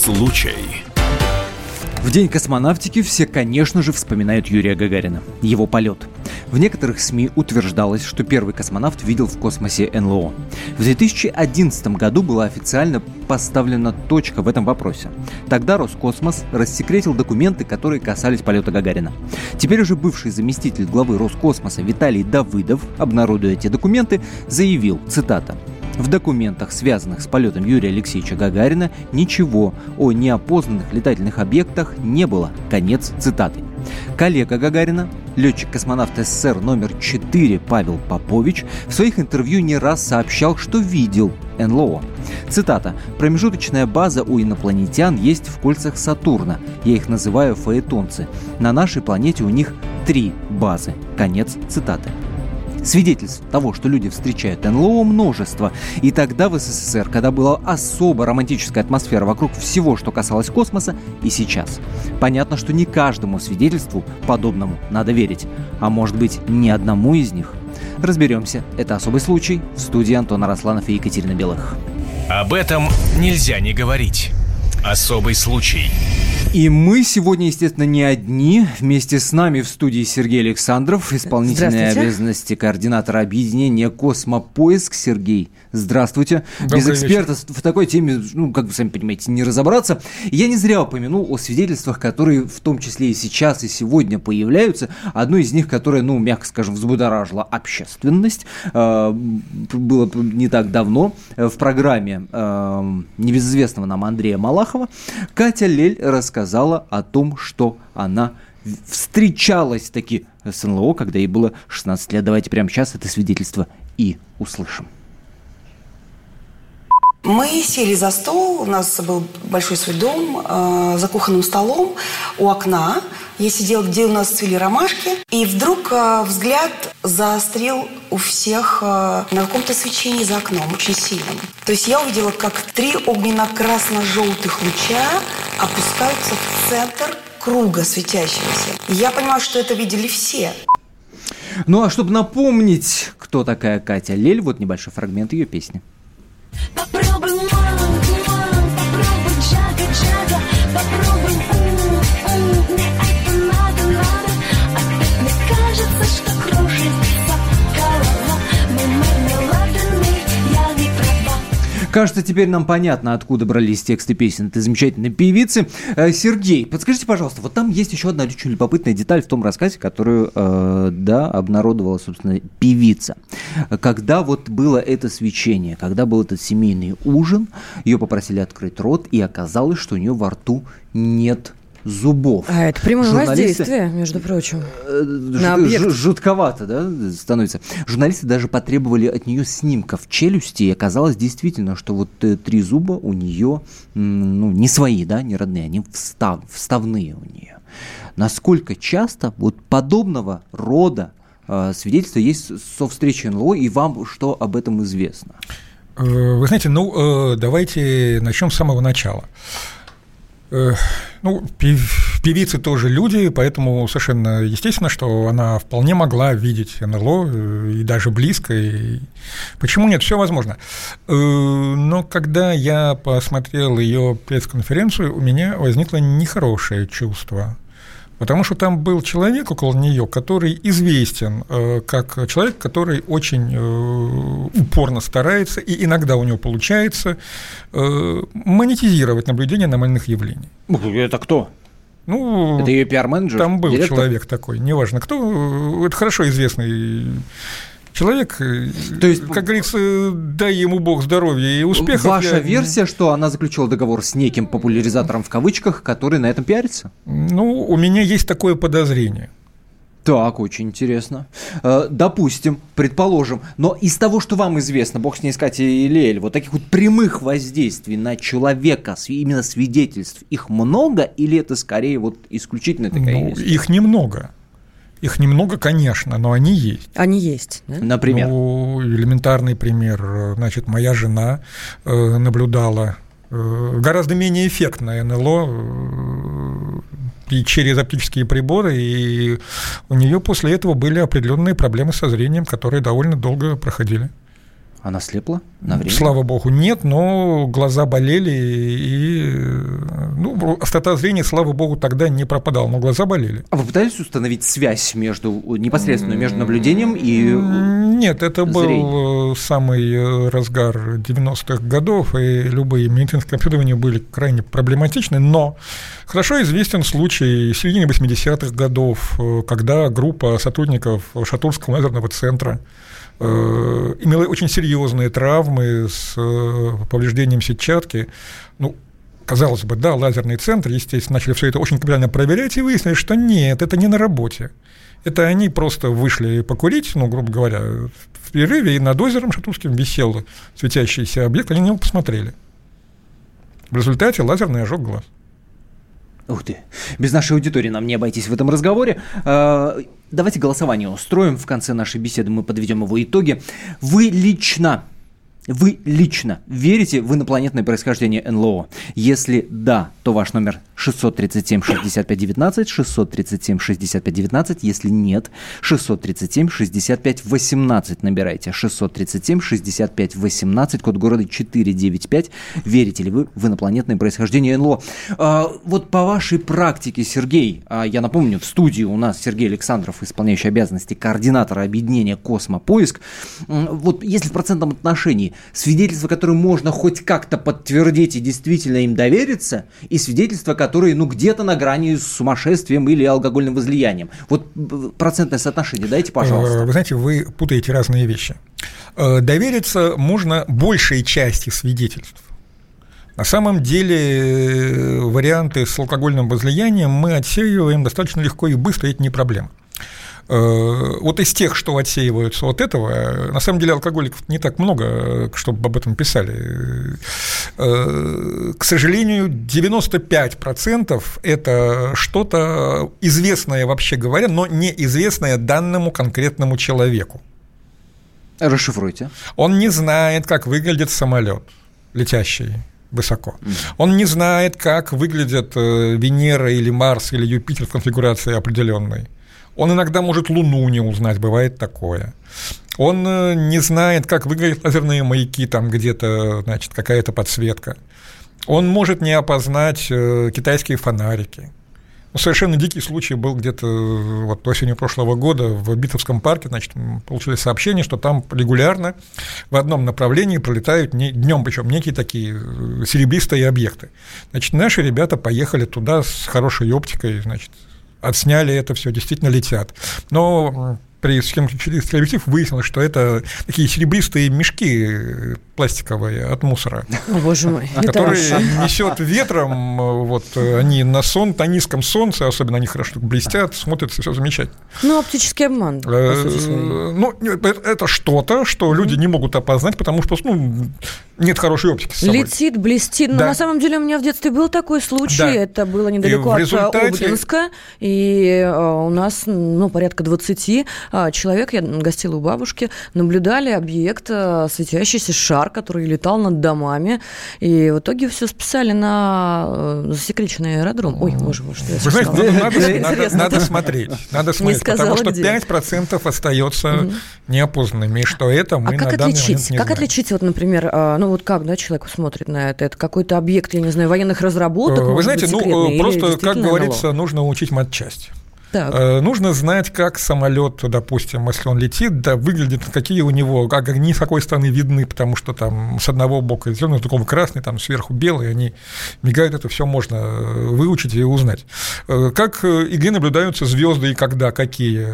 Случай. В день космонавтики все, конечно же, вспоминают Юрия Гагарина, его полет. В некоторых СМИ утверждалось, что первый космонавт видел в космосе НЛО. В 2011 году была официально поставлена точка в этом вопросе. Тогда Роскосмос рассекретил документы, которые касались полета Гагарина. Теперь уже бывший заместитель главы Роскосмоса Виталий Давыдов, обнародуя эти документы, заявил, цитата, в документах, связанных с полетом Юрия Алексеевича Гагарина, ничего о неопознанных летательных объектах не было. Конец цитаты. Коллега Гагарина, летчик-космонавт СССР номер 4 Павел Попович, в своих интервью не раз сообщал, что видел НЛО. Цитата. «Промежуточная база у инопланетян есть в кольцах Сатурна. Я их называю фаэтонцы. На нашей планете у них три базы». Конец цитаты. Свидетельств того, что люди встречают НЛО, множество. И тогда в СССР, когда была особо романтическая атмосфера вокруг всего, что касалось космоса, и сейчас. Понятно, что не каждому свидетельству подобному надо верить. А может быть, ни одному из них. Разберемся. Это особый случай. В студии Антона Росланов и Екатерина Белых. Об этом нельзя не говорить. Особый случай. И мы сегодня, естественно, не одни. Вместе с нами в студии Сергей Александров, исполнительные обязанности координатора объединения «Космопоиск». Сергей, здравствуйте. Добрый Без эксперта вечер. в такой теме, ну, как вы сами понимаете, не разобраться. Я не зря упомянул о свидетельствах, которые в том числе и сейчас, и сегодня появляются. Одно из них, которое, ну, мягко скажем, взбудоражило общественность, э, было не так давно в программе э, небезызвестного нам Андрея Малахова. Катя Лель рассказала о том, что она встречалась таки с НЛО, когда ей было 16 лет. Давайте прямо сейчас это свидетельство и услышим. Мы сели за стол, у нас был большой свой дом, э, за кухонным столом, у окна. Я сидела, где у нас цвели ромашки, и вдруг э, взгляд заострил у всех э, на каком-то свечении за окном, очень сильном. То есть я увидела, как три огненно-красно-желтых луча опускаются в центр круга светящегося. Я понимаю, что это видели все. Ну а чтобы напомнить, кто такая Катя Лель, вот небольшой фрагмент ее песни. Попробуй, мама, мама, попробуй, джага, джага, попробуй, Кажется, теперь нам понятно, откуда брались тексты песен этой замечательной певицы. Э, Сергей, подскажите, пожалуйста, вот там есть еще одна очень любопытная деталь в том рассказе, которую, э, да, обнародовала, собственно, певица. Когда вот было это свечение, когда был этот семейный ужин, ее попросили открыть рот, и оказалось, что у нее во рту нет зубов. А это прямое Журналисты... воздействие, между прочим. Э, на объект. Жутковато, да, становится. Журналисты даже потребовали от нее снимков челюсти, и оказалось действительно, что вот э, три зуба у нее, ну, не свои, да, не родные, они встав, вставные у нее. Насколько часто вот подобного рода э, свидетельства есть со встречи НЛО, и вам что об этом известно? Вы знаете, ну, давайте начнем с самого начала. Ну, певицы тоже люди, поэтому совершенно естественно, что она вполне могла видеть НЛО э, и даже близко. И... Почему нет? Все возможно. Э, но когда я посмотрел ее пресс-конференцию, у меня возникло нехорошее чувство. Потому что там был человек около нее, который известен э, как человек, который очень э, упорно старается, и иногда у него получается э, монетизировать наблюдение аномальных явлений. Это кто? Ну, это ее пиар-менеджер? Там был директор? человек такой, неважно кто, это хорошо известный человек, э, то есть, как говорится, дай ему Бог здоровья и успехов. Ваша я... версия, что она заключила договор с неким популяризатором в кавычках, который на этом пиарится? Ну, у меня есть такое подозрение. Так, очень интересно. Э, допустим, предположим, но из того, что вам известно, бог с ней искать и Лель, вот таких вот прямых воздействий на человека, именно свидетельств, их много или это скорее вот исключительно такая ну, Их немного. Их немного, конечно, но они есть. Они есть, да? Например? Ну, элементарный пример. Значит, моя жена э, наблюдала э, гораздо менее эффектное НЛО э, и через оптические приборы, и у нее после этого были определенные проблемы со зрением, которые довольно долго проходили. Она слепла на время? Слава богу, нет, но глаза болели, и ну, острота зрения, слава богу, тогда не пропадала, но глаза болели. А вы пытались установить связь между непосредственно между наблюдением и Нет, это зрением? был самый разгар 90-х годов, и любые медицинские обследования были крайне проблематичны, но хорошо известен случай середины 80-х годов, когда группа сотрудников Шатурского лазерного центра Э, имела очень серьезные травмы с э, повреждением сетчатки. Ну, казалось бы, да, лазерный центр, естественно, начали все это очень капитально проверять и выяснили, что нет, это не на работе. Это они просто вышли покурить, ну, грубо говоря, в перерыве, и над озером Шатурским висел светящийся объект, они на него посмотрели. В результате лазерный ожог глаз. Ух ты. Без нашей аудитории нам не обойтись в этом разговоре. А, давайте голосование устроим. В конце нашей беседы мы подведем его итоги. Вы лично вы лично верите в инопланетное происхождение НЛО? Если да, то ваш номер 637-6519, 637-6519. Если нет, 637-6518 набирайте. 637-6518, код города 495. Верите ли вы в инопланетное происхождение НЛО? А, вот по вашей практике, Сергей, а, я напомню, в студии у нас Сергей Александров, исполняющий обязанности координатора объединения «Космопоиск». Вот если в процентном отношении свидетельства, которые можно хоть как-то подтвердить и действительно им довериться, и свидетельства, которые, ну, где-то на грани с сумасшествием или алкогольным возлиянием. Вот процентное соотношение дайте, пожалуйста. Э, вы знаете, вы путаете разные вещи. Э, довериться можно большей части свидетельств. На самом деле э, варианты с алкогольным возлиянием мы отсеиваем достаточно легко и быстро, и это не проблема. Э, вот из тех, что отсеиваются от этого, на самом деле алкоголиков не так много, чтобы об этом писали. Э, к сожалению, 95% это что-то известное, вообще говоря, но неизвестное данному конкретному человеку. Расшифруйте. Он не знает, как выглядит самолет летящий высоко. Он не знает, как выглядят э, Венера или Марс или Юпитер в конфигурации определенной. Он иногда может Луну не узнать, бывает такое. Он э, не знает, как выглядят лазерные маяки, там где-то, значит, какая-то подсветка. Он может не опознать э, китайские фонарики. Ну, совершенно дикий случай был где-то э, вот осенью прошлого года в Битовском парке, значит, получили сообщение, что там регулярно в одном направлении пролетают не, днем, причем некие такие серебристые объекты. Значит, наши ребята поехали туда с хорошей оптикой, значит, отсняли это все, действительно летят. Но при съемке через телеобъектив выяснилось, что это такие серебристые мешки пластиковые от мусора. О, боже мой. Которые несет ветром, вот они на сон, на низком солнце, особенно они хорошо блестят, смотрятся, все замечательно. Ну, оптический обман. Э, ну, это что-то, что люди не могут опознать, потому что ну, нет хорошей оптики. Летит, блестит. Но на самом деле у меня в детстве был такой случай. Это было недалеко от Обнинска. И э, у нас ну, порядка 20 а, человек, я гостила у бабушки, наблюдали объект, а, светящийся шар, который летал над домами, и в итоге все списали на э, засекреченный аэродром. Ой, боже мой, что я Вы знаете, надо, надо, надо смотреть, надо смотреть, сказала, потому что где. 5% остается угу. неопознанными, и что это мы а как отличить? Не как знаем. отличить, вот, например, а, ну вот как, да, человек смотрит на это? Это какой-то объект, я не знаю, военных разработок? Вы знаете, быть, ну просто, как говорится, нужно учить матчасть. Так. Э, нужно знать, как самолет, допустим, если он летит, да, выглядит, какие у него, как огни с какой стороны видны, потому что там с одного бока зеленый, с другого красный, там сверху белый, они мигают, это все можно э, выучить и узнать. Э, как и где наблюдаются звезды и когда, какие.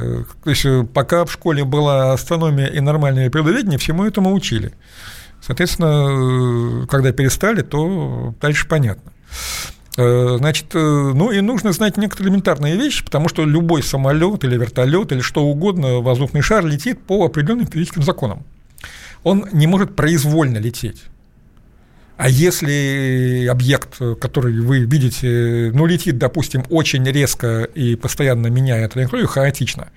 То есть пока в школе была астрономия и нормальное природоведение, всему этому учили. Соответственно, когда перестали, то дальше понятно. Э, значит, э, ну и нужно знать некоторые элементарные вещи, потому что любой самолет или вертолет или что угодно, воздушный шар летит по определенным физическим законам. Он не может произвольно лететь. А если объект, который вы видите, ну, летит, допустим, очень резко и постоянно меняет траекторию, хаотично,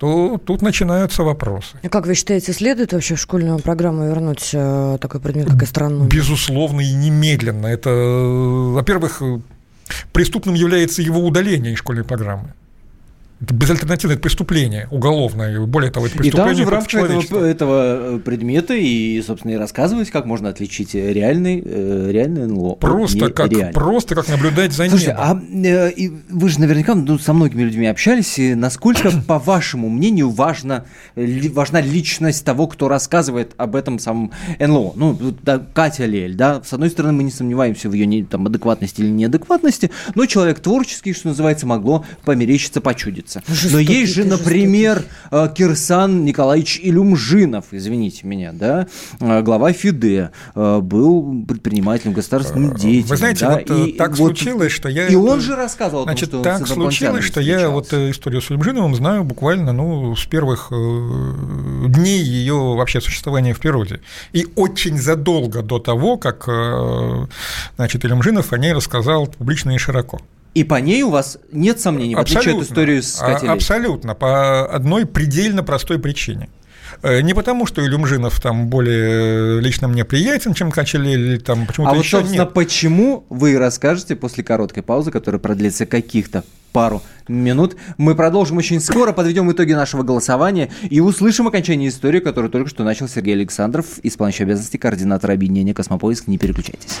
то тут начинаются вопросы. А как вы считаете, следует вообще в школьную программу вернуть э, такой предмет, как астрономия? Безусловно и немедленно. Это, во-первых, преступным является его удаление из школьной программы. Это безальтернативное преступление уголовное, более того, это преступление И там же в рамках этого, этого предмета и, собственно, и рассказывать, как можно отличить реальный, э, реальный НЛО просто как, реальный. Просто как наблюдать за Слушайте, небом. а э, и вы же наверняка ну, со многими людьми общались, и насколько, по вашему мнению, важно, ли, важна личность того, кто рассказывает об этом самом НЛО? Ну, да, Катя Лель, да, с одной стороны, мы не сомневаемся в ее там, адекватности или неадекватности, но человек творческий, что называется, могло померещиться, почудиться нравится. Жестокий, Но есть же, например, жестокий. Кирсан Николаевич Илюмжинов, извините меня, да, э, глава ФИДЕ, э, был предпринимателем, государственным деятелем. Вы знаете, да, вот и, так вот, случилось, что я... И он же рассказывал Значит, о том, что так случилось, что я вот э, историю с Илюмжиновым знаю буквально, ну, с первых дней ее вообще существования в природе. И очень задолго до того, как, значит, Илюмжинов о ней рассказал публично и широко. И по ней у вас нет сомнений, в отличие от истории с Катей Абсолютно, по одной предельно простой причине. Э, не потому, что Илюмжинов там более лично мне приятен, чем Качелель, или там почему-то А вот, еще собственно, нет. почему вы расскажете после короткой паузы, которая продлится каких-то пару минут. Мы продолжим очень скоро, подведем итоги нашего голосования и услышим окончание истории, которую только что начал Сергей Александров, исполняющий обязанности координатора объединения «Космопоиск». Не переключайтесь.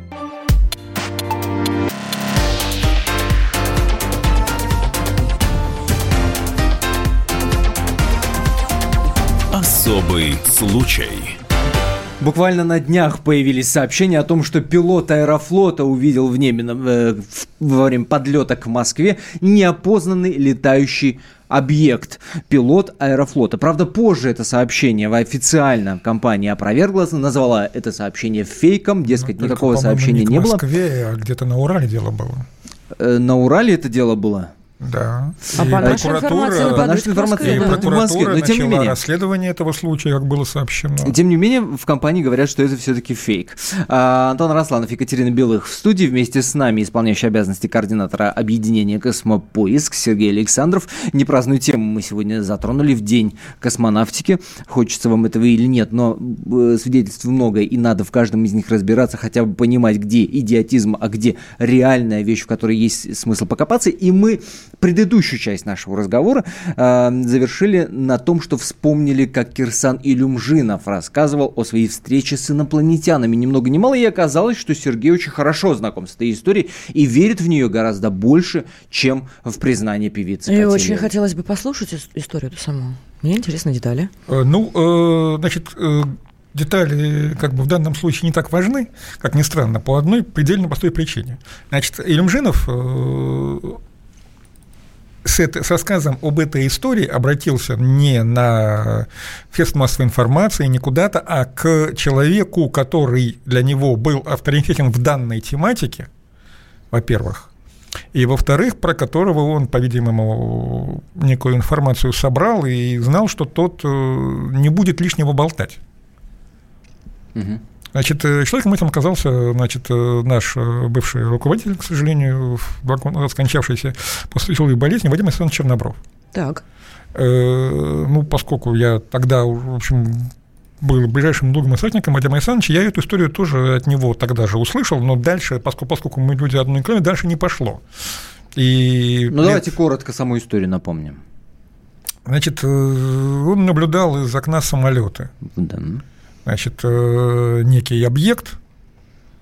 Особый случай. Буквально на днях появились сообщения о том, что пилот аэрофлота увидел в небе э, во время подлета к Москве неопознанный летающий объект, пилот аэрофлота. Правда, позже это сообщение официально компания опровергла, назвала это сообщение фейком, дескать, ну, никакого сообщения не, не было. в Москве, а где-то на Урале дело было. Э, на Урале это дело было? Да. А по нашей информации, по нашей информации и да. прокуратура Москве, но, тем не менее, расследование этого случая, как было сообщено. Тем не менее, в компании говорят, что это все-таки фейк. А, Антон Росланов, Екатерина Белых в студии вместе с нами, исполняющий обязанности координатора объединения «Космопоиск» Сергей Александров. Непраздную тему мы сегодня затронули в день космонавтики. Хочется вам этого или нет, но э, свидетельств много, и надо в каждом из них разбираться, хотя бы понимать, где идиотизм, а где реальная вещь, в которой есть смысл покопаться. И мы предыдущую часть нашего разговора э, завершили на том, что вспомнили, как Кирсан Илюмжинов рассказывал о своей встрече с инопланетянами. Ни много ни мало, и оказалось, что Сергей очень хорошо знаком с этой историей и верит в нее гораздо больше, чем в признание певицы. И очень хотелось бы послушать историю эту саму. Мне интересны детали. Э, ну, э, значит, э, детали как бы в данном случае не так важны, как ни странно, по одной предельно простой причине. Значит, Илюмжинов с, это, с рассказом об этой истории обратился не на средства массовой информации, не куда-то, а к человеку, который для него был авторитетен в данной тематике, во-первых, и, во-вторых, про которого он, по-видимому, некую информацию собрал и знал, что тот э, не будет лишнего болтать. Угу. Значит, э, человеком этим оказался значит, э, наш э, бывший руководитель, к сожалению, скончавшийся после тяжелой болезни, Вадим Александрович Чернобров. Так. Ну, поскольку я тогда, в общем, был ближайшим другом и соратником Вадима Александровича, я эту историю тоже от него тогда же услышал, но дальше, поскольку, поскольку мы люди одной крови, дальше не пошло. И ну, давайте коротко саму историю напомним. Значит, он наблюдал из окна самолета. Да значит, э, некий объект,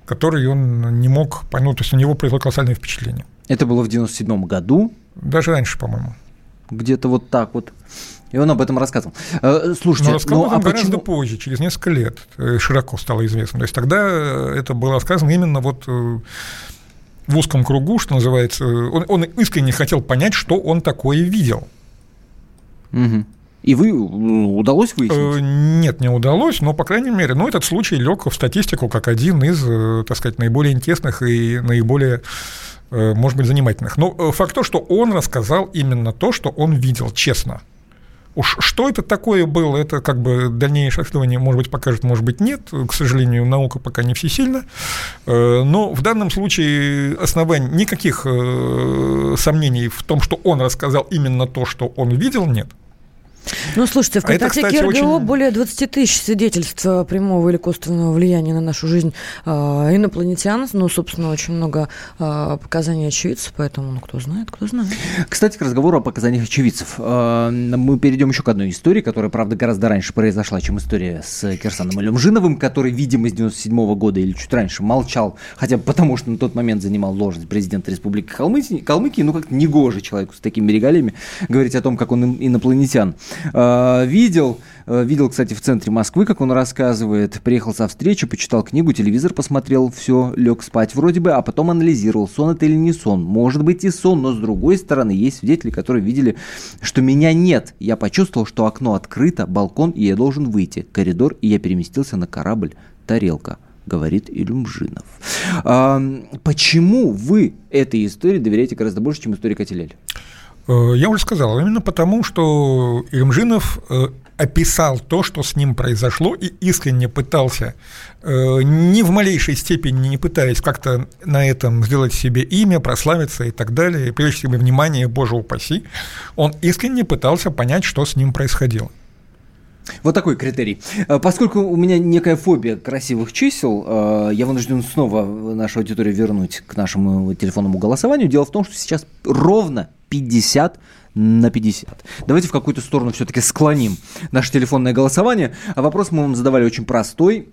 который он не мог понять, то есть на него произвело колоссальное впечатление. Это было в 97 году? Даже раньше, по-моему. Где-то вот так вот. И он об этом рассказывал. Э, слушайте, но рассказал ну, а гораздо почему... позже, через несколько лет, э, широко стало известно. То есть тогда это было сказано именно вот в узком кругу, что называется. Он, он искренне хотел понять, что он такое видел. Угу. И вы удалось выяснить? Э, нет, не удалось, но, по крайней мере, ну, этот случай лег в статистику как один из, э, так сказать, наиболее интересных и наиболее э, может быть, занимательных. Но факт то, что он рассказал именно то, что он видел, честно. Уж что это такое было, это как бы дальнейшее исследование, может быть, покажет, может быть, нет. К сожалению, наука пока не всесильна. Но в данном случае оснований никаких сомнений в том, что он рассказал именно то, что он видел, нет. Ну, слушайте, в контакте а РГО очень... более 20 тысяч свидетельств э, прямого или косвенного влияния на нашу жизнь э, инопланетян. Ну, собственно, очень много э, показаний очевидцев, поэтому, ну, кто знает, кто знает. Кстати, к разговору о показаниях очевидцев. Э, мы перейдем еще к одной истории, которая, правда, гораздо раньше произошла, чем история с Кирсаном Илюмжиновым, который, видимо, с 97 -го года или чуть раньше молчал, хотя бы потому, что на тот момент занимал должность президента Республики Калмыкии, Калмыкии ну, как-то негоже человеку с такими регалиями говорить о том, как он инопланетян. Э, видел, э, видел, кстати, в центре Москвы, как он рассказывает, приехал со встречи, почитал книгу, телевизор посмотрел, все, лег спать вроде бы, а потом анализировал, сон это или не сон. Может быть и сон, но с другой стороны есть свидетели, которые видели, что меня нет. Я почувствовал, что окно открыто, балкон, и я должен выйти. Коридор, и я переместился на корабль «Тарелка» говорит Илюмжинов. А, почему вы этой истории доверяете гораздо больше, чем истории Катилель? Э, я уже сказал, именно потому, что Ирмжинов э, описал то, что с ним произошло, и искренне пытался, э, ни в малейшей степени не пытаясь как-то на этом сделать себе имя, прославиться и так далее, привлечь себе внимание, боже упаси, он искренне пытался понять, что с ним происходило. Вот такой критерий. Поскольку у меня некая фобия красивых чисел, я вынужден снова нашу аудиторию вернуть к нашему телефонному голосованию. Дело в том, что сейчас ровно 50 на 50. Давайте в какую-то сторону все-таки склоним наше телефонное голосование. А вопрос мы вам задавали очень простой.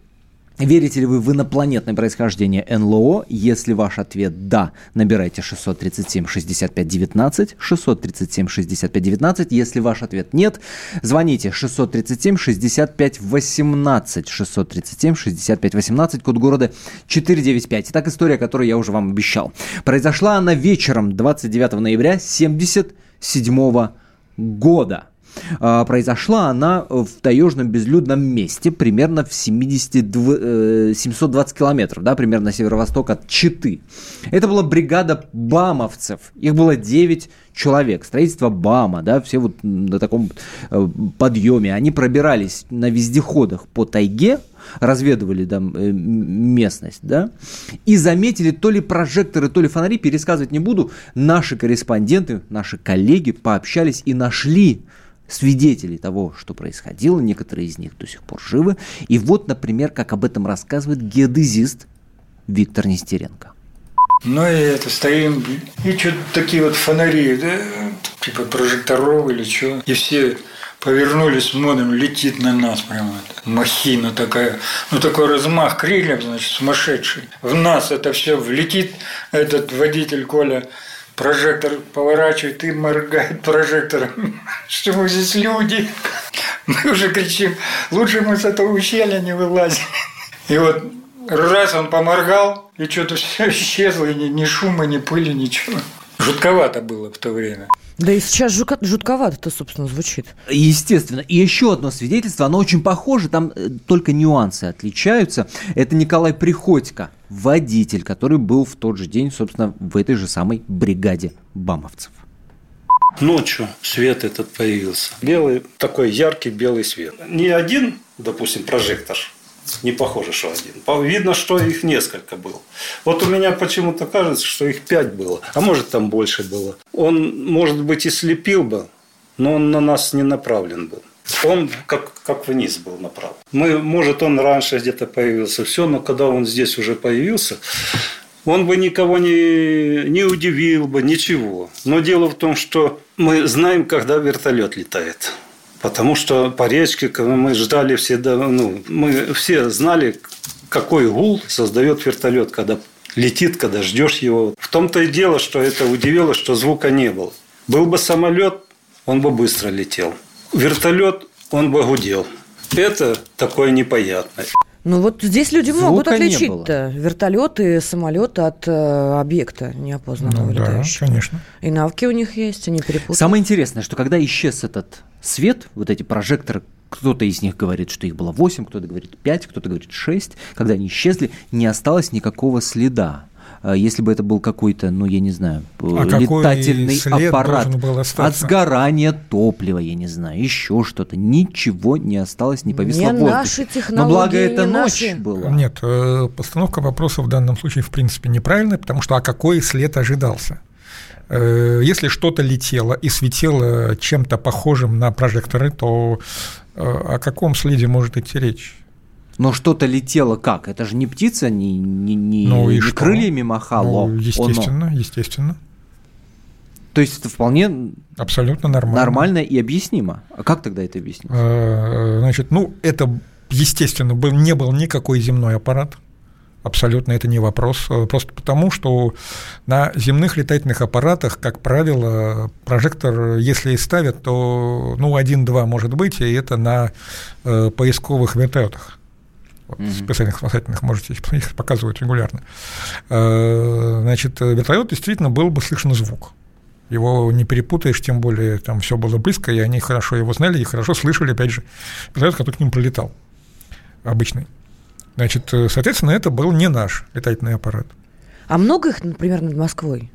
Верите ли вы в инопланетное происхождение НЛО? Если ваш ответ «да», набирайте 637-65-19, 637-65-19. Если ваш ответ «нет», звоните 637-65-18, 637-65-18, код города 495. Итак, история, которую я уже вам обещал. Произошла она вечером 29 ноября 1977 года. А, произошла она в таежном безлюдном месте, примерно в 70, 720 э, километров, да, примерно северо-восток от Читы. Это была бригада бамовцев. Их было 9 человек. Строительство БАМа, да, все вот на таком э, подъеме. Они пробирались на вездеходах по тайге, разведывали там э, местность, да, и заметили то ли прожекторы, то ли фонари, пересказывать не буду. Наши корреспонденты, наши коллеги пообщались и нашли свидетелей того, что происходило, некоторые из них до сих пор живы. И вот, например, как об этом рассказывает геодезист Виктор Нестеренко. Ну и это, стоим, и что-то такие вот фонари, да, типа прожекторов или что. И все повернулись, смотрим, летит на нас прямо махина такая, ну такой размах крыльев, значит, сумасшедший. В нас это все влетит, этот водитель Коля прожектор поворачивает и моргает прожектором. Что мы здесь люди? Мы уже кричим, лучше мы с этого ущелья не вылазим. И вот раз он поморгал, и что-то все исчезло, и ни, ни шума, ни пыли, ничего. Жутковато было в то время. Да и сейчас жутко, жутковато это, собственно, звучит. Естественно. И еще одно свидетельство, оно очень похоже, там э, только нюансы отличаются. Это Николай Приходько, водитель, который был в тот же день, собственно, в этой же самой бригаде бамовцев. Ночью свет этот появился. Белый, такой яркий белый свет. Не один, допустим, прожектор не похоже, что один. Видно, что их несколько было. Вот у меня почему-то кажется, что их пять было, а может там больше было. Он, может быть, и слепил бы, но он на нас не направлен был. Он как, как вниз был направлен. Мы, может, он раньше где-то появился, все, но когда он здесь уже появился, он бы никого не, не удивил бы, ничего. Но дело в том, что мы знаем, когда вертолет летает. Потому что по речке мы ждали всегда, ну, мы все знали, какой гул создает вертолет, когда летит, когда ждешь его. В том-то и дело, что это удивило, что звука не было. Был бы самолет, он бы быстро летел. Вертолет, он бы гудел. Это такое непонятное. Ну вот здесь люди Звука могут отличить-то вертолеты, самолеты от э, объекта неопознанного ну, летающего. Да, конечно. И навыки у них есть, они перепутали. Самое интересное, что когда исчез этот свет, вот эти прожекторы, кто-то из них говорит, что их было 8, кто-то говорит 5, кто-то говорит 6. Когда они исчезли, не осталось никакого следа. А если бы это был какой-то, ну, я не знаю, а летательный аппарат от сгорания топлива, я не знаю, еще что-то, ничего не осталось, не повисло не в воздухе. Наши технологии, Но благо это ночь наши. была. Нет, э, постановка вопроса в данном случае в принципе неправильная, потому что а какой след ожидался? Э, если что-то летело и светило чем-то похожим на прожекторы, то э, о каком следе может идти речь? Но что-то летело как? Это же не птица, не, не, не, ну, не крыльями махало. Ну, естественно, Оно. естественно. То есть это вполне абсолютно нормально. нормально и объяснимо. А как тогда это объяснить? Э, значит, ну это естественно был, не был никакой земной аппарат. Абсолютно это не вопрос. Э, просто потому, что на земных летательных аппаратах, как правило, прожектор, если и ставят, то ну, один-два может быть, и это на э, поисковых вертолетах. Вот, mm-hmm. специальных спасательных, можете их показывают регулярно. Э, значит, вертолет действительно был бы слышен звук. Его не перепутаешь, тем более там все было близко, и они хорошо его знали и хорошо слышали, опять же, вертолет, который к ним пролетал, обычный. Значит, э, соответственно, это был не наш летательный аппарат. А много их, например, над Москвой?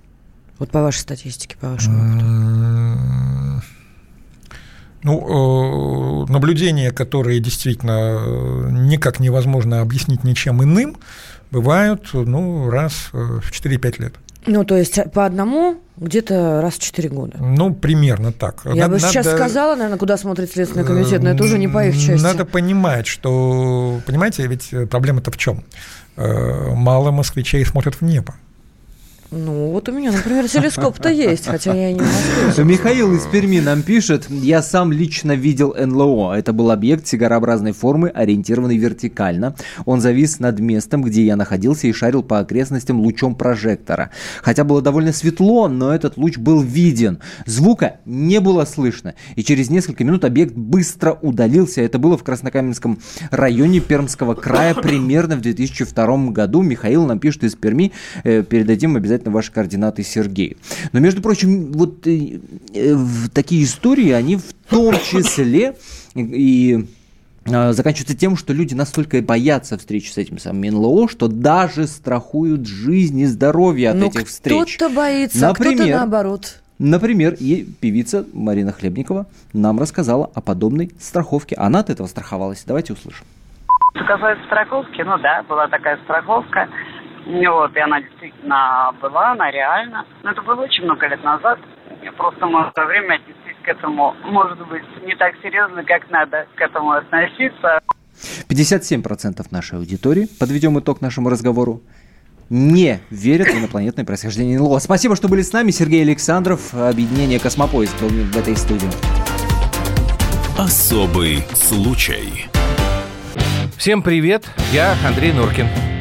Вот по вашей статистике, по вашему Ну, э, наблюдения, которые действительно э, никак невозможно объяснить ничем иным, бывают ну, раз в 4-5 лет. Ну, то есть по одному где-то раз в 4 года. Ну, примерно так. Я надо, бы сейчас надо... сказала, наверное, куда смотрит Следственный комитет, но это уже не по их части. Надо понимать, что, понимаете, ведь проблема-то в чем? Э, мало москвичей смотрят в небо. Ну, вот у меня, например, телескоп-то есть, хотя я не могу. Михаил из Перми нам пишет, я сам лично видел НЛО. Это был объект сигарообразной формы, ориентированный вертикально. Он завис над местом, где я находился и шарил по окрестностям лучом прожектора. Хотя было довольно светло, но этот луч был виден. Звука не было слышно. И через несколько минут объект быстро удалился. Это было в Краснокаменском районе Пермского края примерно в 2002 году. Михаил нам пишет из Перми. Э, передадим обязательно обязательно ваши координаты Сергею. Но, между прочим, вот э, э, такие истории, они в том числе и э, заканчиваются тем, что люди настолько боятся встречи с этим самым НЛО, что даже страхуют жизнь и здоровье от Но ну, этих встреч. Кто-то боится, а кто-то наоборот. Например, и певица Марина Хлебникова нам рассказала о подобной страховке. Она от этого страховалась. Давайте услышим. Что касается страховки, ну да, была такая страховка. Вот, и она действительно была, она реально. Но это было очень много лет назад. Просто мы в время отнеслись к этому, может быть, не так серьезно, как надо к этому относиться. 57% нашей аудитории, подведем итог нашему разговору, не верят в инопланетное происхождение НЛО. Спасибо, что были с нами. Сергей Александров, объединение «Космопоезд» был в этой студии. Особый случай. Всем привет, я Андрей Нуркин.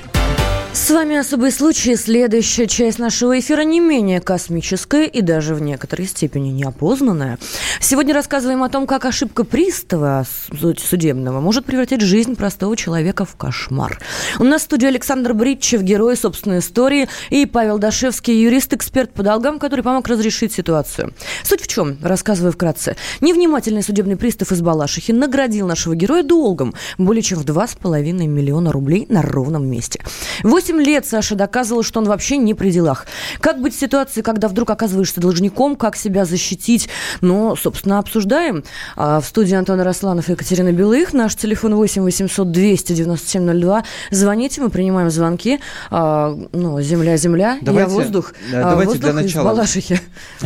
С вами «Особый случай». Следующая часть нашего эфира не менее космическая и даже в некоторой степени неопознанная. Сегодня рассказываем о том, как ошибка пристава судебного может превратить жизнь простого человека в кошмар. У нас в студии Александр Бритчев, герой собственной истории, и Павел Дашевский, юрист-эксперт по долгам, который помог разрешить ситуацию. Суть в чем? Рассказываю вкратце. Невнимательный судебный пристав из Балашихи наградил нашего героя долгом более чем в 2,5 миллиона рублей на ровном месте. Восемь лет Саша доказывал, что он вообще не при делах. Как быть в ситуации, когда вдруг оказываешься должником, как себя защитить? Но, собственно, обсуждаем. А в студии Антона Росланов и Екатерина Белых. Наш телефон 8 800 297 02. Звоните, мы принимаем звонки. А, ну, земля, земля, давайте, я воздух. Да, давайте воздух для начала, Балашихи.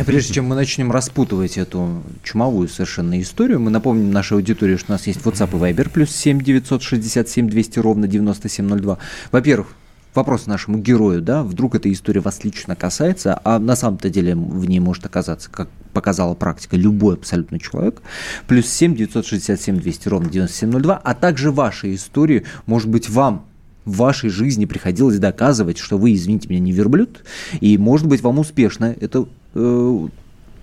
Прежде чем мы начнем распутывать эту чумовую совершенно историю, мы напомним нашей аудитории, что у нас есть WhatsApp и Viber, плюс 7 967 200 ровно 9702. Во-первых, вопрос нашему герою, да, вдруг эта история вас лично касается, а на самом-то деле в ней может оказаться, как показала практика, любой абсолютно человек, плюс 7 967 200 ровно 9702, а также ваши истории, может быть, вам в вашей жизни приходилось доказывать, что вы, извините меня, не верблюд, и, может быть, вам успешно это э,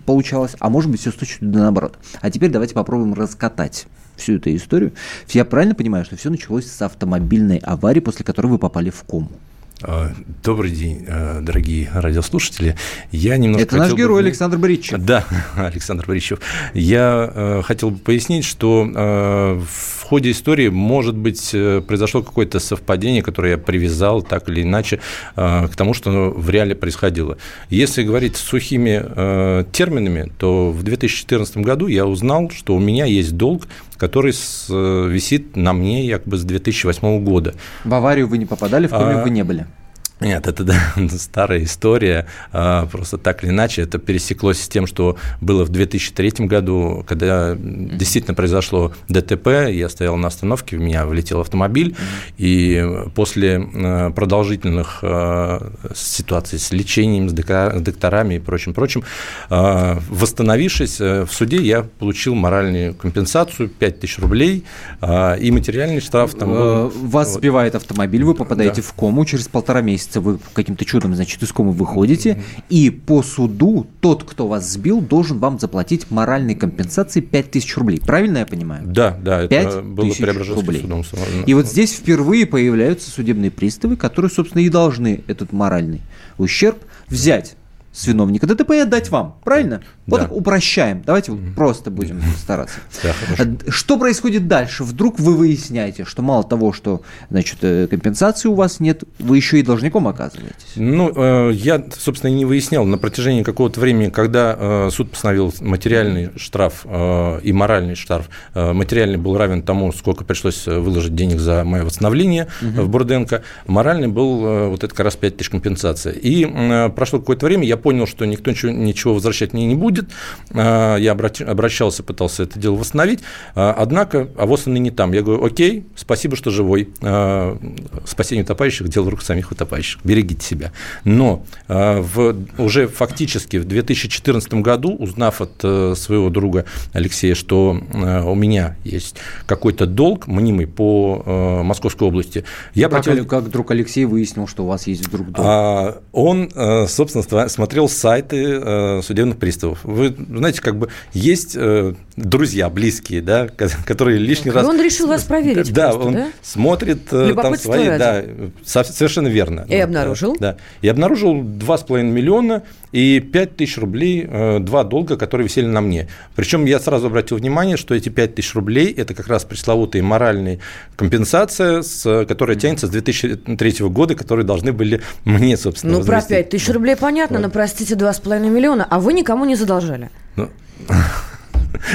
получалось, а может быть, все с точностью наоборот. А теперь давайте попробуем раскатать всю эту историю. Я правильно понимаю, что все началось с автомобильной аварии, после которой вы попали в кому? А, добрый день, а, дорогие радиослушатели. Я немножко Это наш герой бы... Александр Борисович. Да, Александр Борисович. Я э, хотел бы пояснить, что в ходе истории, может быть, э, произошло какое-то совпадение, которое я привязал так или иначе к тому, что в реале происходило. Если говорить сухими терминами, то в 2014 году я узнал, что у меня есть долг который с, висит на мне якобы с 2008 года. В аварию вы не попадали, в коме а, вы не были? Нет, это да, старая история. А, просто так или иначе это пересеклось с тем, что было в 2003 году, когда действительно произошло ДТП. Я стоял на остановке, в меня влетел автомобиль, и после а, продолжительных а, ситуаций с лечением, с докторами и прочим, прочим, восстановившись э, в суде, я получил моральную компенсацию 5000 рублей и материальный штраф. Там был... Вас сбивает автомобиль, вы попадаете да. в кому через полтора месяца месяца вы каким-то чудом, значит, из комы выходите, и по суду тот, кто вас сбил, должен вам заплатить моральной компенсации 5000 рублей. Правильно я понимаю? Да, да, это было рублей. судом. И вот здесь впервые появляются судебные приставы, которые, собственно, и должны этот моральный ущерб взять с виновника ДТП и отдать вам. Правильно? Вот да. так упрощаем. Давайте mm-hmm. просто будем стараться. Да, что происходит дальше? Вдруг вы выясняете, что мало того, что значит, э, компенсации у вас нет, вы еще и должником оказываетесь. Ну, э, я, собственно, не выяснял на протяжении какого-то времени, когда э, суд постановил материальный штраф и моральный штраф. Материальный был равен тому, сколько пришлось выложить денег за мое восстановление в Бурденко. Моральный был вот это как раз 5 тысяч компенсации. И прошло какое-то время, я понял, что никто ничего, ничего возвращать мне не будет. А, я обращался, пытался это дело восстановить. А, однако, а вот он и не там. Я говорю, окей, спасибо, что живой. А, спасение утопающих – дело рук самих утопающих. Берегите себя. Но в, уже фактически в 2014 году, узнав от э, своего друга Алексея, что у меня есть какой-то долг мнимый по э, Московской области, я как, обратил... как друг Алексей выяснил, что у вас есть вдруг долг? Он, э, собственно, смотрел смотрел сайты э, судебных приставов. Вы знаете, как бы есть э, друзья близкие, да, которые лишний так, раз... Он решил вас проверить Да, просто, он да? смотрит э, там свои... Да, совершенно верно. И обнаружил? Да. И обнаружил 2,5 миллиона и 5 тысяч рублей, э, два долга, которые висели на мне. Причем я сразу обратил внимание, что эти 5 тысяч рублей – это как раз пресловутая моральная компенсация, с, которая тянется с 2003 года, которые должны были мне, собственно, Ну, возврастить. про 5 тысяч рублей понятно, вот. но, простите, 2,5 миллиона, а вы никому не задолжали. Ну,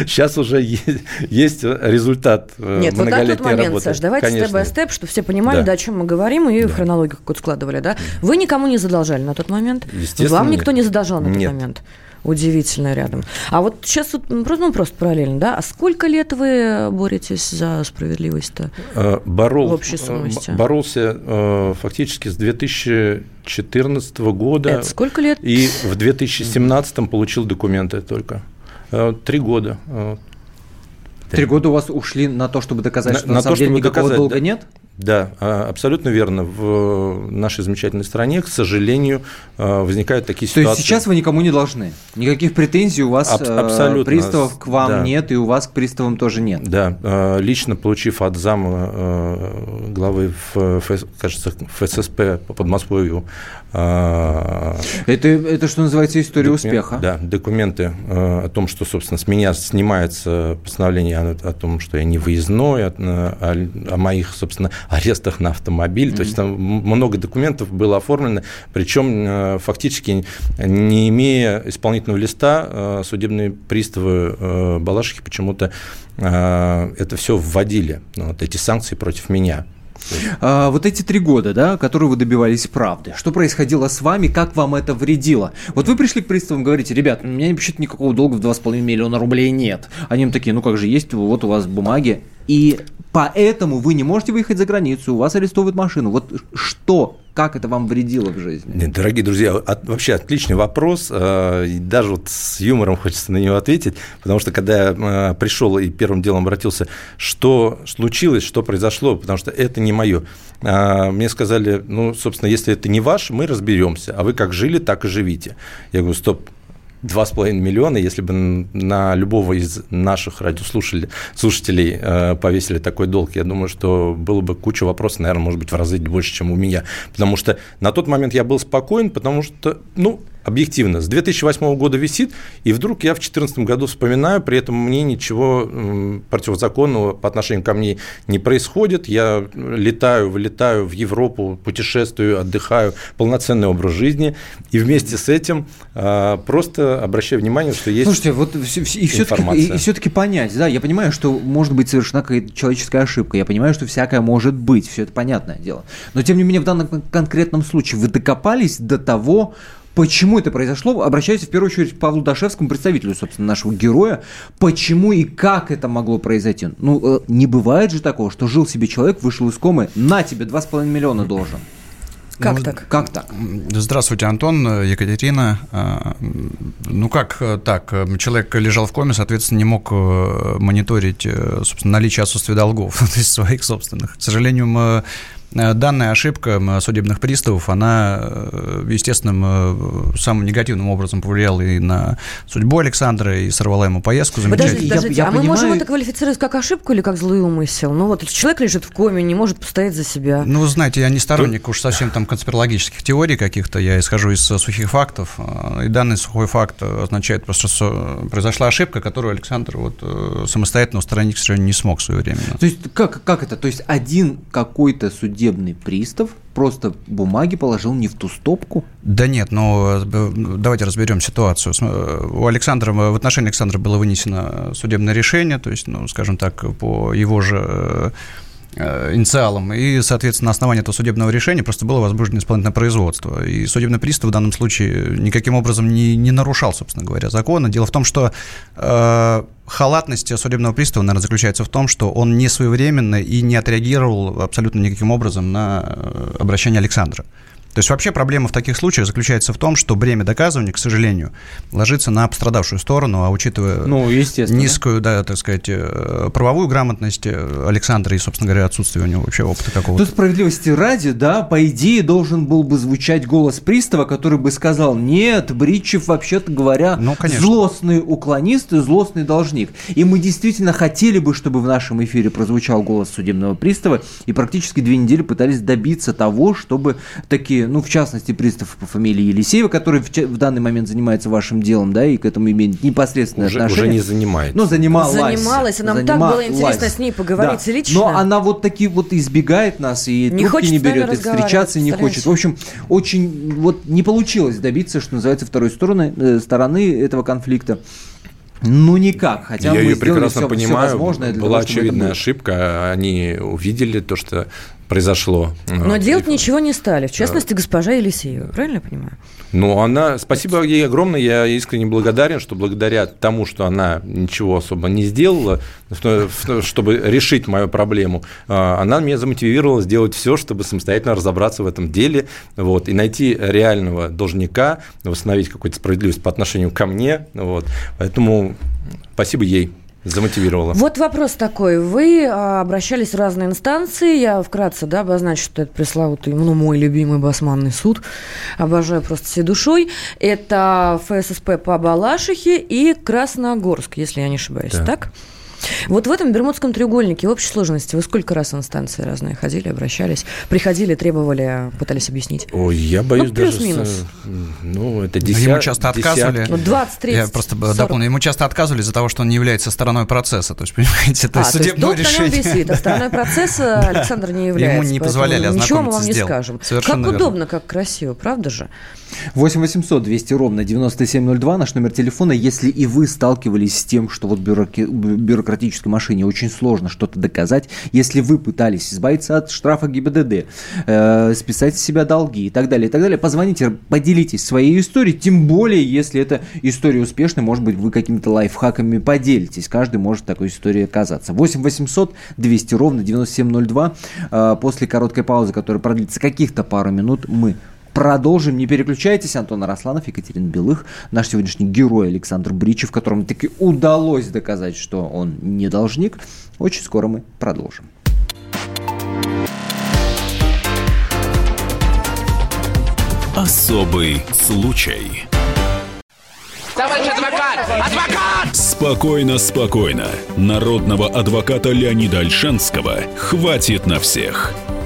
Сейчас уже есть, есть результат э, Нет, вот тот момент, работы. Саш, давайте степ-бай-степ, чтобы все понимали, да. да, о чем мы говорим, и да. хронологию какую-то складывали. Да? Вы никому не задолжали на тот момент? Вам никто не задолжал на тот нет. момент? Удивительно рядом. А вот сейчас вот, ну, просто, ну, просто параллельно, да? А сколько лет вы боретесь за справедливость-то э, Борол, в общей суммости? Боролся э, фактически с 2014 года. Это сколько лет? И в 2017 получил документы только. Э, три года. Э, три года у вас ушли на то, чтобы доказать, на, что на, на самом то, деле никакого доказать, долга да, нет? Да, а, абсолютно верно. В нашей замечательной стране, к сожалению, э, возникают такие ситуации. То есть сейчас вы никому не должны? Никаких претензий у вас Аб- абсолютно. приставов к вам да. нет, и у вас к приставам тоже нет? Да, лично получив от зама главы, кажется, ФССП по Подмосковью это, это что называется история документ, успеха. Да, документы э, о том, что, собственно, с меня снимается постановление о, о том, что я не выездной, о, о, о моих, собственно, арестах на автомобиль. Mm-hmm. То есть там много документов было оформлено, причем э, фактически не имея исполнительного листа, э, судебные приставы Балашихи почему-то это все вводили, вот эти санкции против меня. А, вот эти три года, да, которые вы добивались правды, что происходило с вами, как вам это вредило? Вот вы пришли к приставам, говорите, ребят, у меня вообще никакого долга в 2,5 миллиона рублей нет. Они им такие, ну как же есть, вот у вас бумаги. И поэтому вы не можете выехать за границу, у вас арестовывают машину. Вот что как это вам вредило в жизни? Нет, дорогие друзья, от, вообще отличный вопрос. Э, даже вот с юмором хочется на него ответить, потому что когда я э, пришел и первым делом обратился, что случилось, что произошло, потому что это не мое. А, мне сказали, ну, собственно, если это не ваш, мы разберемся, а вы как жили, так и живите. Я говорю, стоп, 2,5 миллиона, если бы на любого из наших радиослушателей слушателей, э, повесили такой долг, я думаю, что было бы куча вопросов, наверное, может быть, в разы больше, чем у меня. Потому что на тот момент я был спокоен, потому что, ну, объективно, с 2008 года висит, и вдруг я в 2014 году вспоминаю, при этом мне ничего противозаконного по отношению ко мне не происходит, я летаю, вылетаю в Европу, путешествую, отдыхаю, полноценный образ жизни, и вместе с этим а, просто обращаю внимание, что есть Слушайте, вот и все-таки, и, и все-таки понять, да, я понимаю, что может быть совершена какая-то человеческая ошибка, я понимаю, что всякое может быть, все это понятное дело, но тем не менее в данном конкретном случае вы докопались до того, Почему это произошло? Обращаюсь в первую очередь к Павлу Дашевскому, представителю, собственно, нашего героя. Почему и как это могло произойти? Ну, э, не бывает же такого, что жил себе человек, вышел из комы, на тебе 2,5 миллиона должен. Как ну, так? Как так? Здравствуйте, Антон, Екатерина. А, ну как э, так? Человек лежал в коме, соответственно, не мог э, мониторить, собственно, наличие отсутствия долгов, то есть своих собственных. К сожалению, мы Э, данная ошибка судебных приставов, она э, естественным, э, самым негативным образом повлияла и на судьбу Александра, и сорвала ему поездку. Подождите, подождите, я, я а понимаю... мы можем это квалифицировать как ошибку или как злой умысел? Ну вот человек лежит в коме, не может постоять за себя. Ну, знаете, я не сторонник уж совсем там конспирологических теорий каких-то, я исхожу из сухих фактов, и данный сухой факт означает просто, что произошла ошибка, которую Александр вот самостоятельно устранить, к сожалению, не смог в свое время. То есть как, как это? То есть один какой-то судья судебный пристав просто бумаги положил не в ту стопку? Да нет, но э, давайте разберем ситуацию. У Александра, в отношении Александра было вынесено судебное решение, то есть, ну, скажем так, по его же э, Э, инициалом, и, соответственно, на основании этого судебного решения просто было возбуждено исполнительное производство. И судебный пристав в данном случае никаким образом не, не нарушал, собственно говоря, закона. Дело в том, что э, халатность судебного пристава, наверное, заключается в том, что он не своевременно и не отреагировал абсолютно никаким образом на э, обращение Александра. То есть вообще проблема в таких случаях заключается в том, что бремя доказывания, к сожалению, ложится на пострадавшую сторону, а учитывая ну, низкую, да, так сказать, э, правовую грамотность Александра и, собственно говоря, отсутствие у него вообще опыта какого-то. Тут справедливости ради, да, по идее должен был бы звучать голос пристава, который бы сказал, нет, Бритчев, вообще-то говоря, ну, злостный уклонист и злостный должник. И мы действительно хотели бы, чтобы в нашем эфире прозвучал голос судебного пристава, и практически две недели пытались добиться того, чтобы такие ну, в частности, пристав по фамилии Елисеева, который в, в данный момент занимается вашим делом, да, и к этому имеет непосредственное уже, отношение. Уже не занимается. Ну, занималась. Занималась, нам занималась. так было интересно с ней поговорить да. лично. Но она вот такие вот избегает нас и не трубки не берет, и встречаться не хочет. В общем, очень вот не получилось добиться, что называется, второй стороны, э, стороны этого конфликта. Ну, никак. Хотя Я ее прекрасно все, понимаю. Все возможное для Была того, очевидная ошибка. Они увидели то, что произошло. Но вот, делать и... ничего не стали, в частности, госпожа Елисеева, правильно я понимаю? Ну, она, спасибо ей огромное, я искренне благодарен, что благодаря тому, что она ничего особо не сделала, чтобы решить мою проблему, а, она меня замотивировала сделать все, чтобы самостоятельно разобраться в этом деле, вот, и найти реального должника, восстановить какую-то справедливость по отношению ко мне, вот, поэтому спасибо ей замотивировала. Вот вопрос такой. Вы а, обращались в разные инстанции. Я вкратце да, обозначу, что это пресловутый, ну, мой любимый басманный суд. Обожаю просто всей душой. Это ФССП по Балашихе и Красногорск, если я не ошибаюсь. Да. Так? Вот в этом Бермудском треугольнике в общей сложности вы сколько раз инстанции разные ходили, обращались, приходили, требовали, пытались объяснить? Ой, я боюсь ну, даже... Плюс-минус. Ну, это десят... Ему часто отказывали. Ну, 20, 30, Я просто 40. дополню. Ему часто отказывали из-за того, что он не является стороной процесса. То есть, понимаете, это а, судебное то есть, решение. висит, а стороной процесса Александр не является. Ему не позволяли Ничего мы вам не скажем. Совершенно как удобно, как красиво, правда же? 8 800 200 ровно 9702, наш номер телефона. Если и вы сталкивались с тем, что вот бюроки, бюрократия бюрократической машине очень сложно что-то доказать, если вы пытались избавиться от штрафа ГИБДД, э, списать с себя долги и так далее, и так далее, позвоните, поделитесь своей историей, тем более, если эта история успешная, может быть, вы какими-то лайфхаками поделитесь. Каждый может такой историей оказаться. 8 800 200 ровно 9702. Э, после короткой паузы, которая продлится каких-то пару минут, мы Продолжим, не переключайтесь. Антон Арасланов, Екатерина Белых, наш сегодняшний герой Александр Бричев, которому таки удалось доказать, что он не должник. Очень скоро мы продолжим. Особый случай. Товарищ адвокат! Адвокат! Спокойно, спокойно. Народного адвоката Леонида Альшанского хватит на всех.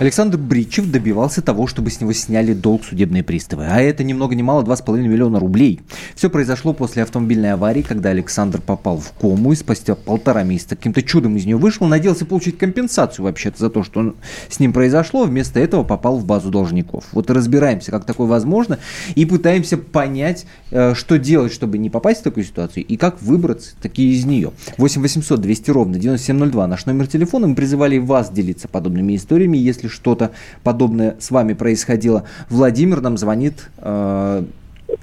Александр Бричев добивался того, чтобы с него сняли долг судебные приставы. А это ни много ни мало 2,5 миллиона рублей. Все произошло после автомобильной аварии, когда Александр попал в кому и спустя полтора месяца каким-то чудом из нее вышел, надеялся получить компенсацию вообще-то за то, что с ним произошло, вместо этого попал в базу должников. Вот разбираемся, как такое возможно, и пытаемся понять, э, что делать, чтобы не попасть в такую ситуацию, и как выбраться таки из нее. 8 800 200 ровно 9702 наш номер телефона. Мы призывали вас делиться подобными историями, если что-то подобное с вами происходило. Владимир нам звонит э,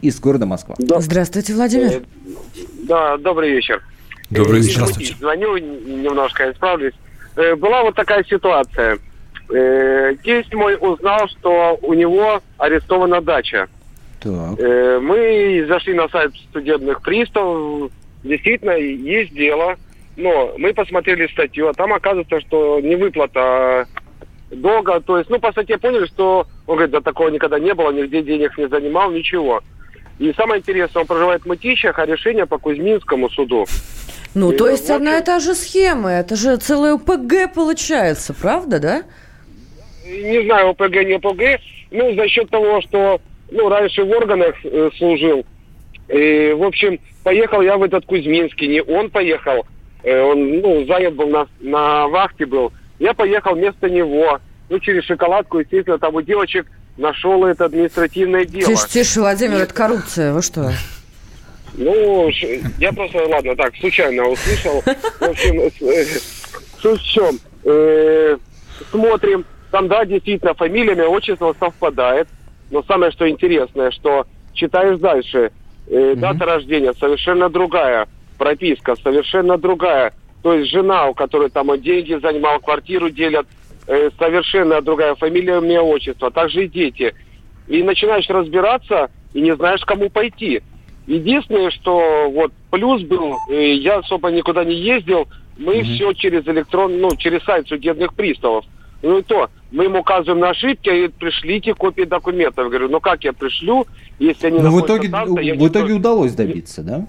из города Москва. Да. Здравствуйте, Владимир. Э, да, добрый вечер. Добрый вечер. Здравствуйте. Звоню, немножко исправлюсь. Э, была вот такая ситуация. Э, тесть мой узнал, что у него арестована дача. Так. Мы зашли на сайт судебных приставов. Действительно, есть дело. Но мы посмотрели статью, а там оказывается, что не выплата долго, то есть, ну, по сути, поняли, что, он говорит, да такого никогда не было, нигде денег не занимал, ничего. И самое интересное, он проживает в Мытищах, а решение по Кузьминскому суду. Ну, и то есть одна и та же схема, это же целая ОПГ получается, правда, да? Не знаю, ОПГ, не ОПГ, ну, за счет того, что, ну, раньше в органах э, служил, и, в общем, поехал я в этот Кузьминский, не он поехал, э, он, ну, занят был на, на вахте был, я поехал вместо него. Ну, через шоколадку, естественно, там у девочек нашел это административное дело. Тише, тише, Владимир, это коррупция. Вы что? Ну, я просто, ладно, так, случайно услышал. В общем, э, суть в чем? Э, смотрим, там, да, действительно, фамилиями, отчество совпадает. Но самое, что интересное, что читаешь дальше, э, дата рождения совершенно другая, прописка совершенно другая. То есть жена, у которой там деньги занимал, квартиру делят, э, совершенно другая фамилия, имя, отчество, а также и дети. И начинаешь разбираться, и не знаешь, кому пойти. Единственное, что вот плюс был, э, я особо никуда не ездил, мы mm-hmm. все через электрон, ну, через сайт судебных приставов. Ну и то, мы им указываем на ошибки, и пришлите копии документов. Я говорю, ну как я пришлю, если они... Ну в итоге, там, в итоге удалось добиться, да?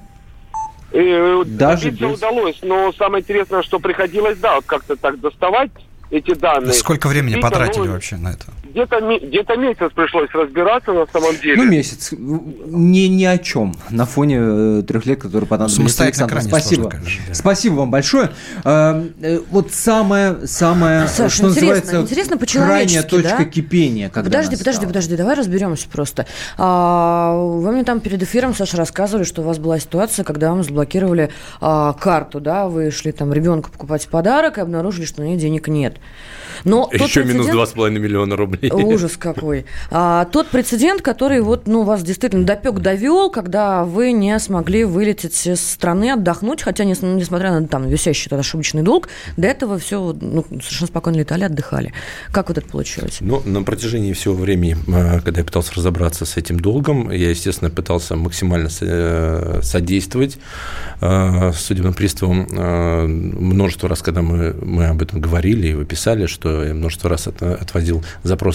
И Даже без... удалось, но самое интересное, что приходилось, да, вот как-то так доставать эти данные. Сколько времени потратили ну, вообще на это? Где-то, где-то месяц пришлось разбираться на самом деле. Ну, месяц. Ни, ни о чем на фоне э, трех лет, которые понадобились Александру. Спасибо. Сложно, конечно, да. Спасибо вам большое. А, э, вот самое, самое Саша, что интересно, называется, интересно крайняя точка да? кипения. Когда подожди, подожди, подожди, давай разберемся просто. А, вы мне там перед эфиром, Саша, рассказывали, что у вас была ситуация, когда вам заблокировали а, карту, да, вы шли там ребенку покупать подарок и обнаружили, что на ней денег нет. Но Еще минус 2,5 миллиона рублей. Ужас какой. А, тот прецедент, который вот, ну, вас действительно допек, довел, когда вы не смогли вылететь из страны, отдохнуть, хотя, несмотря на там висящий тогда ошибочный долг, до этого все ну, совершенно спокойно летали, отдыхали. Как вот это получилось? Ну, на протяжении всего времени, а, когда я пытался разобраться с этим долгом, я, естественно, пытался максимально э, содействовать а, судебным приставам. Множество раз, когда мы, мы об этом говорили и вы писали, что я множество раз отводил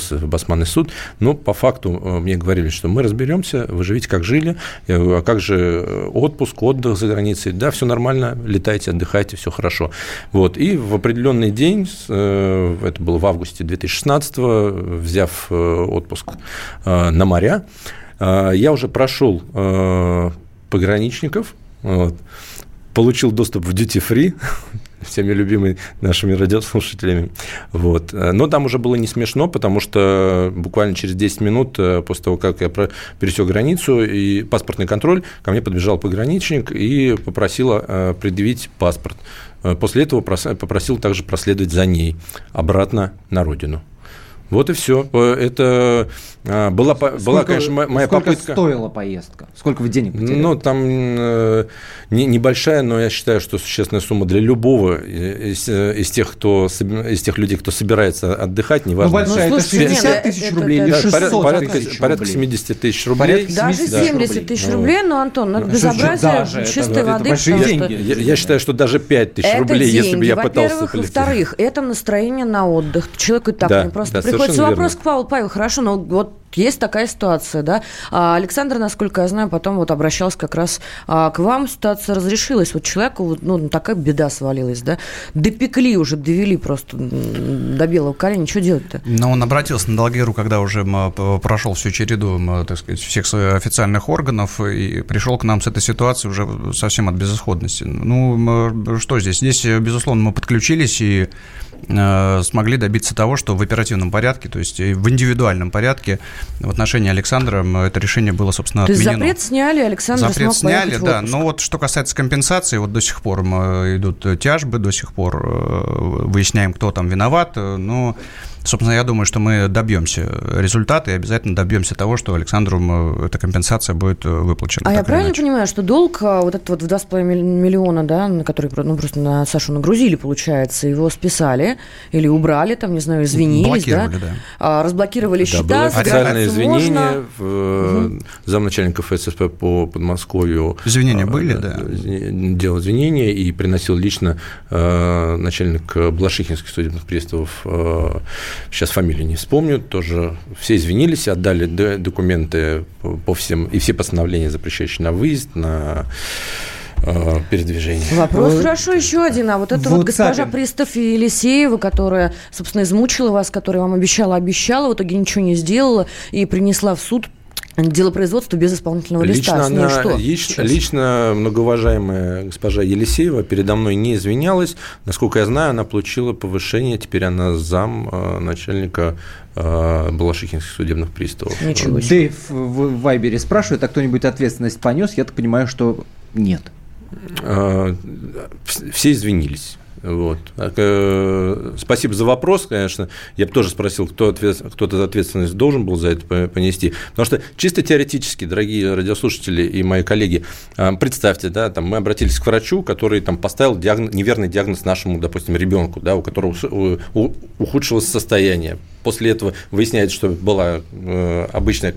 запросы в Басманный суд, но по факту э, мне говорили, что мы разберемся, вы живите как жили, а как же э, отпуск, отдых за границей, да, все нормально, летайте, отдыхайте, все хорошо. Вот, и в определенный день, э, это было в августе 2016 взяв отпуск на моря, Я уже прошел пограничников, вот, получил доступ в duty free, всеми любимый нашими радиослушателями. Вот. Но там уже было не смешно, потому что буквально через 10 минут э, после того, как я пересек границу и паспортный контроль, ко мне подбежал пограничник и попросил э, предъявить паспорт. Э, после этого попросил также проследовать за ней обратно на родину. Вот и все. Это а, была, сколько, была, конечно, моя сколько попытка. стоила поездка? Сколько вы денег потеряли? Ну, там э, не, небольшая, но я считаю, что существенная сумма для любого из, из, тех, кто, из тех людей, кто собирается отдыхать, неважно. Ну, большая, ну, это 60 тысяч это, рублей это, или 600 порядка, тысяч порядка 70 тысяч рублей. Даже 70 тысяч рублей, но, Антон, ну, безобразие даже, чистой это, воды. Это большие деньги. Я, я считаю, что даже 5 тысяч рублей, деньги, если бы я пытался... Во-первых, во-вторых, это настроение на отдых. Человеку и так да, не просто да, приходится вопрос к Павлу. Павел, хорошо, но вот есть такая ситуация, да. А Александр, насколько я знаю, потом вот обращался как раз а, к вам, ситуация разрешилась. Вот человеку вот, ну, такая беда свалилась, да. Допекли уже, довели просто до белого коленя. Что делать-то? Но он обратился на Долгеру, когда уже прошел всю череду, так сказать, всех официальных органов и пришел к нам с этой ситуацией уже совсем от безысходности. Ну, что здесь? Здесь, безусловно, мы подключились и смогли добиться того, что в оперативном порядке, то есть в индивидуальном порядке в отношении Александра это решение было, собственно, отменено. То есть запрет сняли, Александр Запрет сняли, да. Но вот что касается компенсации, вот до сих пор идут тяжбы, до сих пор э, выясняем, кто там виноват, но Собственно, я думаю, что мы добьемся результата и обязательно добьемся того, что Александру эта компенсация будет э, выплачена. А я правильно иначе. понимаю, что долг а, вот этот вот в 2,5 миллиона, да, на который ну, просто на Сашу нагрузили, получается, его списали или убрали, там, не знаю, извинились, да? да. А, разблокировали да, счета. Было официальное извинение в, угу. замначальника ФССП по Подмосковью. Извинения были, да? Делал извинения и приносил лично э, начальник Блашихинских судебных приставов э, сейчас фамилии не вспомню, тоже все извинились, отдали документы по всем, и все постановления, запрещающие на выезд, на э, передвижение. Вопрос хорошо еще один. А вот это вот, вот госпожа Пристав Елисеева, которая, собственно, измучила вас, которая вам обещала, обещала, в итоге ничего не сделала и принесла в суд Дело производства без исполнительного лично листа. Она, что лично, лично многоуважаемая госпожа Елисеева передо мной не извинялась. Насколько я знаю, она получила повышение. Теперь она зам э, начальника э, Балашихинских судебных приставов. Ничего себе. Дэйв в Вайбере спрашивает, а кто-нибудь ответственность понес? Я так понимаю, что нет. Э, все извинились. Вот. Э, спасибо за вопрос, конечно. Я бы тоже спросил, кто ответ... кто-то ответственность должен был за это понести. Потому что чисто теоретически, дорогие радиослушатели и мои коллеги, э, представьте, да, там мы обратились к врачу, который там поставил диагноз, неверный диагноз нашему, допустим, ребенку, да, у которого ухудшилось состояние. После этого выясняется, что была э, обычная,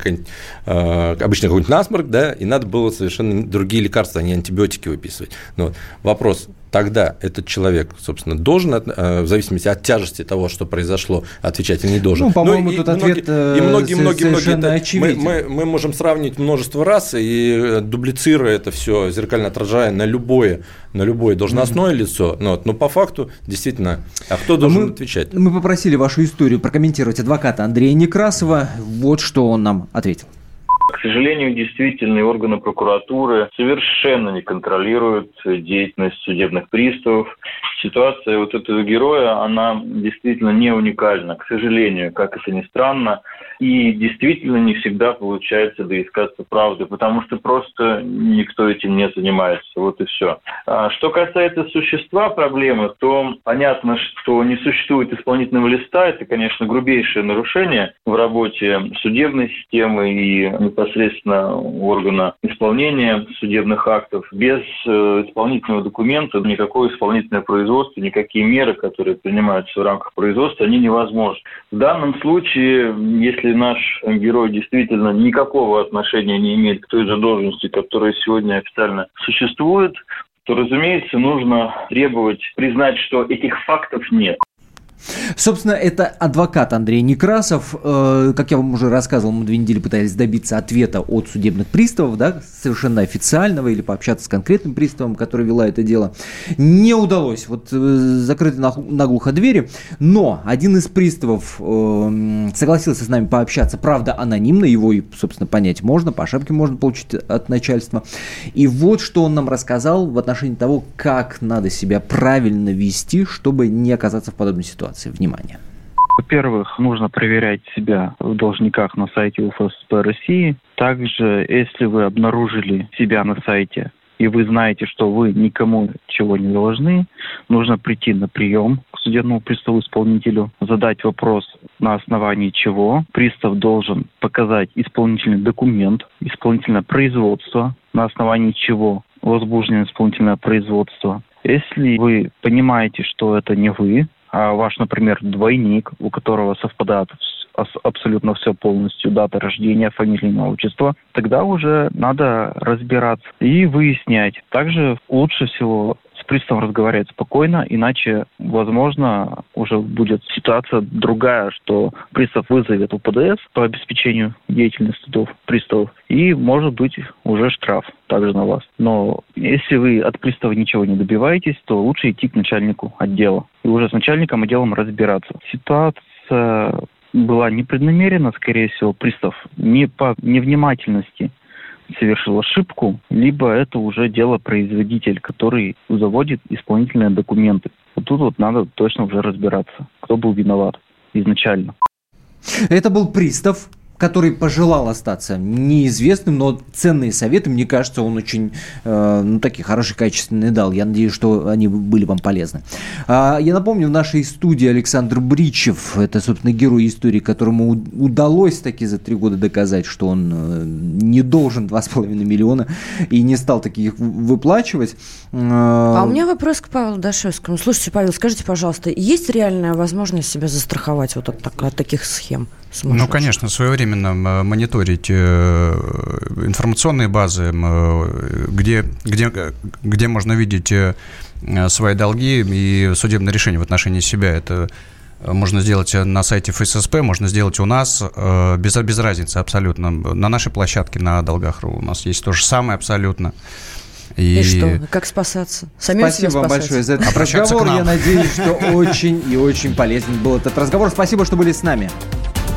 обычный какой-нибудь насморк, да, и надо было совершенно другие лекарства, а не антибиотики выписывать. Но ну вопрос, тогда этот человек, собственно, должен, э, в зависимости от тяжести того, что произошло, отвечать или не должен. Ну, по-моему, ну, тут многие, ответ и многие, многие, многие, мы, мы, мы можем сравнить множество раз и э, дублицируя это все, зеркально отражая на любое, на любое должностное mm-hmm. лицо, но, но по факту действительно, а кто должен мы, отвечать? Мы попросили вашу историю прокомментировать адвоката Андрея Некрасова. Вот что он нам ответил. К сожалению, действительно, органы прокуратуры совершенно не контролируют деятельность судебных приставов. Ситуация вот этого героя, она действительно не уникальна. К сожалению, как это ни странно, и действительно не всегда получается доискаться правды, потому что просто никто этим не занимается. Вот и все. А что касается существа проблемы, то понятно, что не существует исполнительного листа. Это, конечно, грубейшее нарушение в работе судебной системы и непосредственно органа исполнения судебных актов. Без э, исполнительного документа никакое исполнительное производство, никакие меры, которые принимаются в рамках производства, они невозможны. В данном случае, если наш герой действительно никакого отношения не имеет к той же должности, которая сегодня официально существует, то, разумеется, нужно требовать признать, что этих фактов нет. Собственно, это адвокат Андрей Некрасов. Э, как я вам уже рассказывал, мы две недели пытались добиться ответа от судебных приставов, да, совершенно официального, или пообщаться с конкретным приставом, который вела это дело. Не удалось. Вот э, закрыты наглухо двери. Но один из приставов э, согласился с нами пообщаться, правда, анонимно, его, собственно, понять можно, по шапке можно получить от начальства. И вот что он нам рассказал в отношении того, как надо себя правильно вести, чтобы не оказаться в подобной ситуации. Внимание. Во-первых, нужно проверять себя в должниках на сайте УФСП России. Также, если вы обнаружили себя на сайте и вы знаете, что вы никому чего не должны, нужно прийти на прием к судебному приставу исполнителю, задать вопрос, на основании чего пристав должен показать исполнительный документ, исполнительное производство, на основании чего возбуждено исполнительное производство. Если вы понимаете, что это не вы, ваш, например, двойник, у которого совпадает абсолютно все полностью, дата рождения, фамилия, имя, отчество, тогда уже надо разбираться и выяснять. Также лучше всего приставом разговаривать спокойно, иначе, возможно, уже будет ситуация другая, что пристав вызовет УПДС по обеспечению деятельности судов, приставов, и может быть уже штраф также на вас. Но если вы от пристава ничего не добиваетесь, то лучше идти к начальнику отдела и уже с начальником отделом разбираться. Ситуация была непреднамеренно, скорее всего, пристав не по невнимательности совершил ошибку, либо это уже дело производитель, который заводит исполнительные документы. Вот тут вот надо точно уже разбираться, кто был виноват изначально. Это был пристав, который пожелал остаться неизвестным, но ценные советы, мне кажется, он очень, э, ну, такие хорошие, качественные дал. Я надеюсь, что они были вам полезны. А, я напомню, в нашей студии Александр Бричев, это, собственно, герой истории, которому удалось таки за три года доказать, что он э, не должен 2,5 миллиона и не стал таких выплачивать. А у меня вопрос к Павлу Дашевскому. Слушайте, Павел, скажите, пожалуйста, есть реальная возможность себя застраховать вот от, от таких схем? Ну, конечно, своевременно мониторить э, информационные базы, где, где, где можно видеть э, свои долги и судебное решение в отношении себя. Это можно сделать на сайте ФССП, можно сделать у нас, э, без, без разницы абсолютно. На нашей площадке, на долгах.ру у нас есть то же самое абсолютно. И... и что? Как спасаться? Самим Спасибо вам большое за этот разговор. Я надеюсь, что очень и очень полезен был этот разговор. Спасибо, что были с нами.